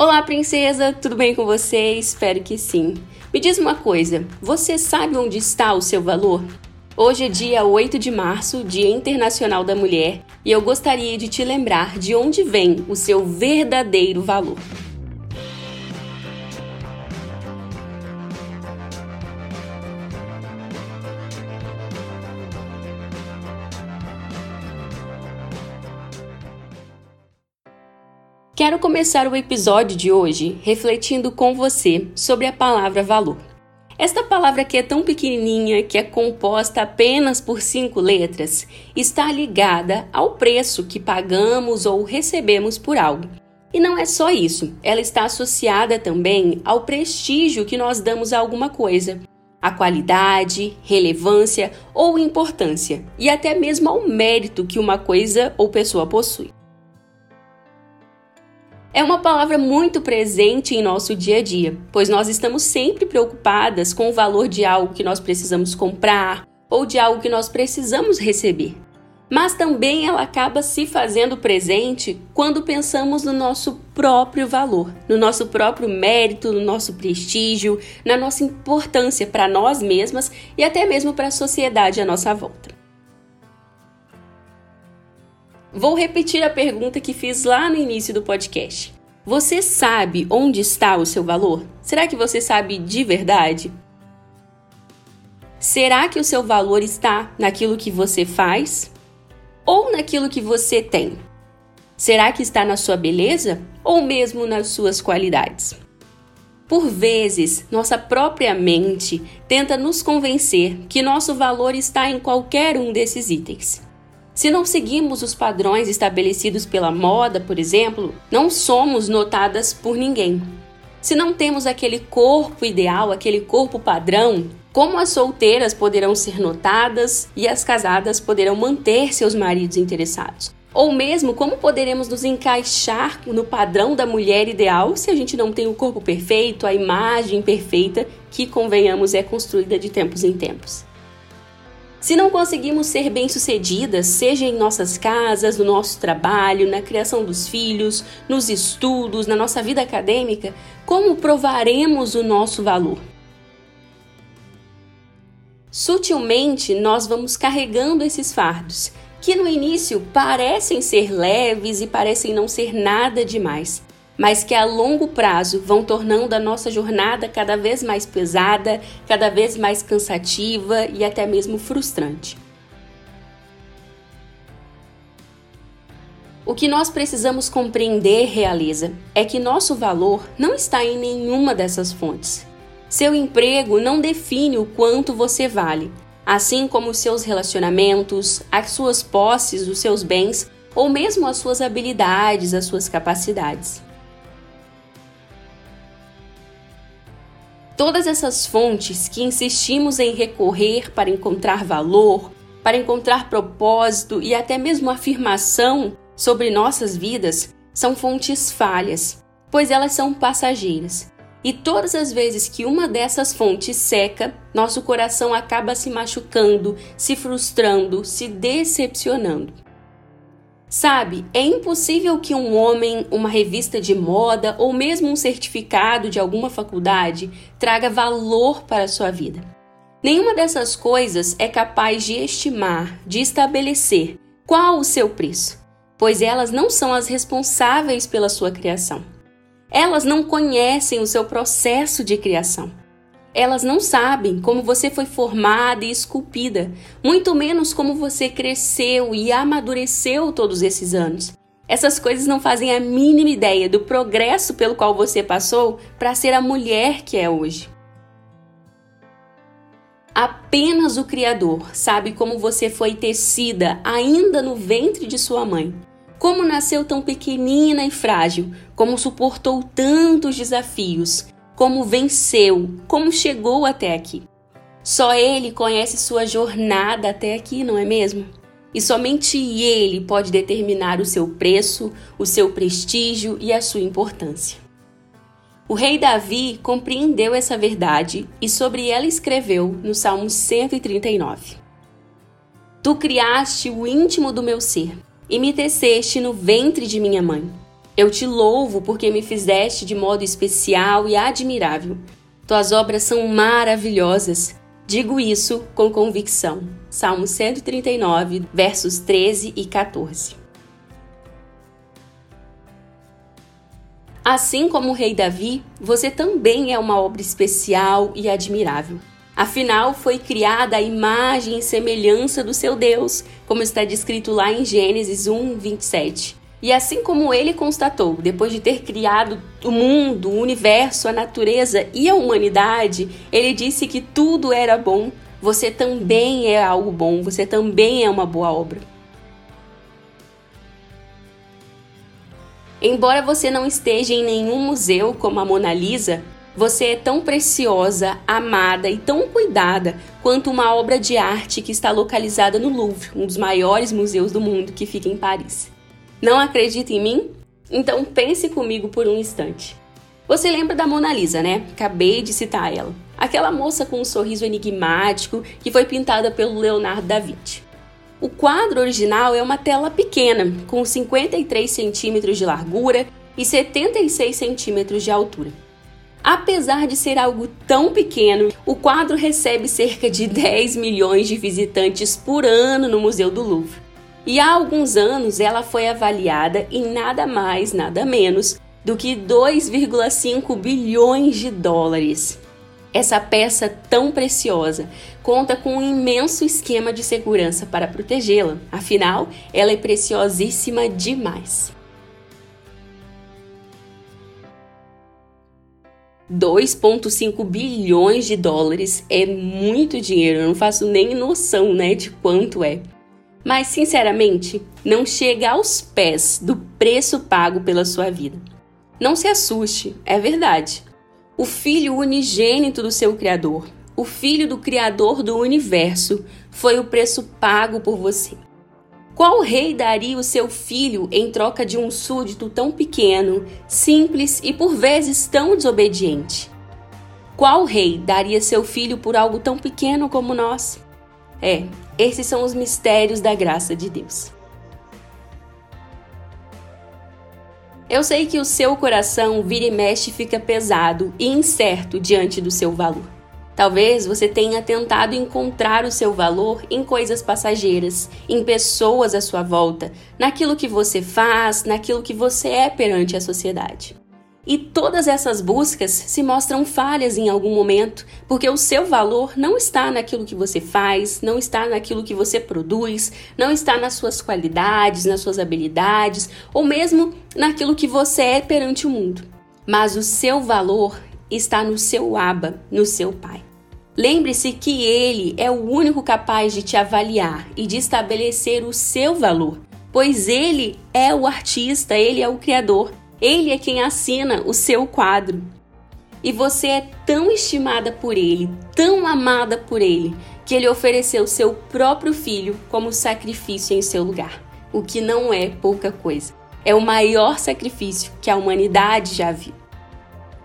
Olá, princesa, tudo bem com você? Espero que sim. Me diz uma coisa: você sabe onde está o seu valor? Hoje é dia 8 de março, Dia Internacional da Mulher, e eu gostaria de te lembrar de onde vem o seu verdadeiro valor. Começar o episódio de hoje refletindo com você sobre a palavra valor. Esta palavra que é tão pequenininha, que é composta apenas por cinco letras, está ligada ao preço que pagamos ou recebemos por algo. E não é só isso, ela está associada também ao prestígio que nós damos a alguma coisa, a qualidade, relevância ou importância, e até mesmo ao mérito que uma coisa ou pessoa possui. É uma palavra muito presente em nosso dia a dia, pois nós estamos sempre preocupadas com o valor de algo que nós precisamos comprar ou de algo que nós precisamos receber. Mas também ela acaba se fazendo presente quando pensamos no nosso próprio valor, no nosso próprio mérito, no nosso prestígio, na nossa importância para nós mesmas e até mesmo para a sociedade à nossa volta. Vou repetir a pergunta que fiz lá no início do podcast. Você sabe onde está o seu valor? Será que você sabe de verdade? Será que o seu valor está naquilo que você faz ou naquilo que você tem? Será que está na sua beleza ou mesmo nas suas qualidades? Por vezes, nossa própria mente tenta nos convencer que nosso valor está em qualquer um desses itens. Se não seguimos os padrões estabelecidos pela moda, por exemplo, não somos notadas por ninguém. Se não temos aquele corpo ideal, aquele corpo padrão, como as solteiras poderão ser notadas e as casadas poderão manter seus maridos interessados? Ou mesmo como poderemos nos encaixar no padrão da mulher ideal se a gente não tem o corpo perfeito, a imagem perfeita que, convenhamos, é construída de tempos em tempos? Se não conseguimos ser bem-sucedidas, seja em nossas casas, no nosso trabalho, na criação dos filhos, nos estudos, na nossa vida acadêmica, como provaremos o nosso valor? Sutilmente, nós vamos carregando esses fardos, que no início parecem ser leves e parecem não ser nada demais, mas que a longo prazo vão tornando a nossa jornada cada vez mais pesada, cada vez mais cansativa e até mesmo frustrante. O que nós precisamos compreender, realiza, é que nosso valor não está em nenhuma dessas fontes. Seu emprego não define o quanto você vale, assim como os seus relacionamentos, as suas posses, os seus bens ou mesmo as suas habilidades, as suas capacidades. Todas essas fontes que insistimos em recorrer para encontrar valor, para encontrar propósito e até mesmo afirmação sobre nossas vidas são fontes falhas, pois elas são passageiras. E todas as vezes que uma dessas fontes seca, nosso coração acaba se machucando, se frustrando, se decepcionando. Sabe, é impossível que um homem, uma revista de moda ou mesmo um certificado de alguma faculdade traga valor para a sua vida. Nenhuma dessas coisas é capaz de estimar, de estabelecer qual o seu preço, pois elas não são as responsáveis pela sua criação. Elas não conhecem o seu processo de criação. Elas não sabem como você foi formada e esculpida, muito menos como você cresceu e amadureceu todos esses anos. Essas coisas não fazem a mínima ideia do progresso pelo qual você passou para ser a mulher que é hoje. Apenas o Criador sabe como você foi tecida ainda no ventre de sua mãe. Como nasceu tão pequenina e frágil, como suportou tantos desafios, como venceu, como chegou até aqui. Só ele conhece sua jornada até aqui, não é mesmo? E somente ele pode determinar o seu preço, o seu prestígio e a sua importância. O rei Davi compreendeu essa verdade e sobre ela escreveu no Salmo 139. Tu criaste o íntimo do meu ser e me teceste no ventre de minha mãe. Eu te louvo porque me fizeste de modo especial e admirável. Tuas obras são maravilhosas. Digo isso com convicção. Salmo 139, versos 13 e 14. Assim como o rei Davi, você também é uma obra especial e admirável. Afinal, foi criada a imagem e semelhança do seu Deus, como está descrito lá em Gênesis 1, 27. E assim como ele constatou, depois de ter criado o mundo, o universo, a natureza e a humanidade, ele disse que tudo era bom. Você também é algo bom, você também é uma boa obra. Embora você não esteja em nenhum museu como a Mona Lisa, você é tão preciosa, amada e tão cuidada quanto uma obra de arte que está localizada no Louvre, um dos maiores museus do mundo que fica em Paris. Não acredita em mim? Então pense comigo por um instante. Você lembra da Mona Lisa, né? Acabei de citar ela. Aquela moça com um sorriso enigmático que foi pintada pelo Leonardo da Vinci. O quadro original é uma tela pequena, com 53 centímetros de largura e 76 centímetros de altura. Apesar de ser algo tão pequeno, o quadro recebe cerca de 10 milhões de visitantes por ano no Museu do Louvre. E há alguns anos ela foi avaliada em nada mais, nada menos do que 2,5 bilhões de dólares. Essa peça tão preciosa conta com um imenso esquema de segurança para protegê-la, afinal, ela é preciosíssima demais. 2,5 bilhões de dólares é muito dinheiro, eu não faço nem noção né, de quanto é. Mas, sinceramente, não chega aos pés do preço pago pela sua vida. Não se assuste, é verdade. O filho unigênito do seu Criador, o filho do Criador do universo, foi o preço pago por você. Qual rei daria o seu filho em troca de um súdito tão pequeno, simples e por vezes tão desobediente? Qual rei daria seu filho por algo tão pequeno como nós? É, esses são os mistérios da graça de Deus. Eu sei que o seu coração vira e mexe fica pesado e incerto diante do seu valor. Talvez você tenha tentado encontrar o seu valor em coisas passageiras, em pessoas à sua volta, naquilo que você faz, naquilo que você é perante a sociedade. E todas essas buscas se mostram falhas em algum momento, porque o seu valor não está naquilo que você faz, não está naquilo que você produz, não está nas suas qualidades, nas suas habilidades, ou mesmo naquilo que você é perante o mundo. Mas o seu valor está no seu Aba, no seu Pai. Lembre-se que Ele é o único capaz de te avaliar e de estabelecer o seu valor, pois Ele é o artista, Ele é o Criador ele é quem assina o seu quadro. E você é tão estimada por ele, tão amada por ele, que ele ofereceu seu próprio filho como sacrifício em seu lugar, o que não é pouca coisa. É o maior sacrifício que a humanidade já viu.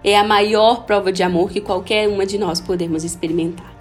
É a maior prova de amor que qualquer uma de nós podemos experimentar.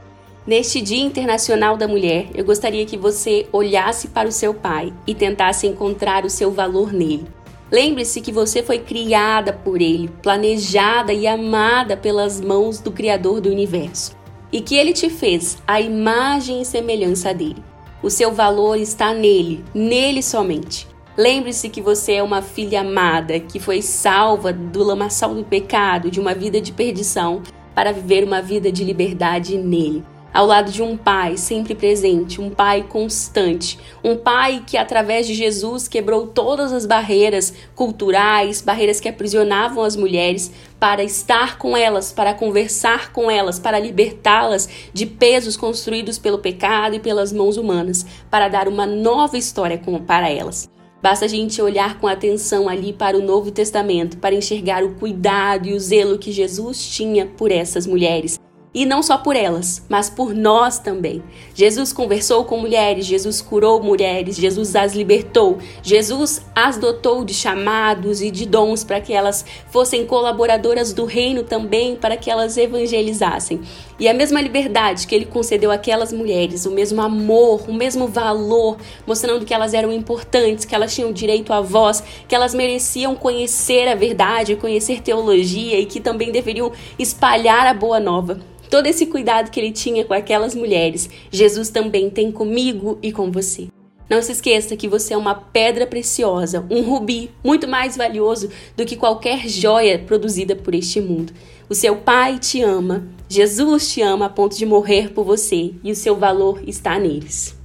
Neste Dia Internacional da Mulher, eu gostaria que você olhasse para o seu pai e tentasse encontrar o seu valor nele. Lembre-se que você foi criada por Ele, planejada e amada pelas mãos do Criador do universo, e que Ele te fez a imagem e semelhança dele. O seu valor está nele, nele somente. Lembre-se que você é uma filha amada, que foi salva do lamaçal do pecado, de uma vida de perdição, para viver uma vida de liberdade nele ao lado de um pai sempre presente, um pai constante, um pai que através de Jesus quebrou todas as barreiras culturais, barreiras que aprisionavam as mulheres, para estar com elas, para conversar com elas, para libertá-las de pesos construídos pelo pecado e pelas mãos humanas, para dar uma nova história para elas. Basta a gente olhar com atenção ali para o Novo Testamento para enxergar o cuidado e o zelo que Jesus tinha por essas mulheres e não só por elas, mas por nós também. Jesus conversou com mulheres, Jesus curou mulheres, Jesus as libertou, Jesus as dotou de chamados e de dons para que elas fossem colaboradoras do reino também, para que elas evangelizassem. E a mesma liberdade que ele concedeu àquelas mulheres, o mesmo amor, o mesmo valor, mostrando que elas eram importantes, que elas tinham direito à voz, que elas mereciam conhecer a verdade, conhecer teologia e que também deveriam espalhar a boa nova. Todo esse cuidado que ele tinha com aquelas mulheres, Jesus também tem comigo e com você. Não se esqueça que você é uma pedra preciosa, um rubi muito mais valioso do que qualquer joia produzida por este mundo. O seu Pai te ama, Jesus te ama a ponto de morrer por você e o seu valor está neles.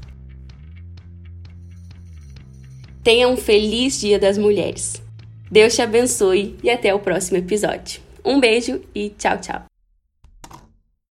Tenha um feliz Dia das Mulheres. Deus te abençoe e até o próximo episódio. Um beijo e tchau, tchau.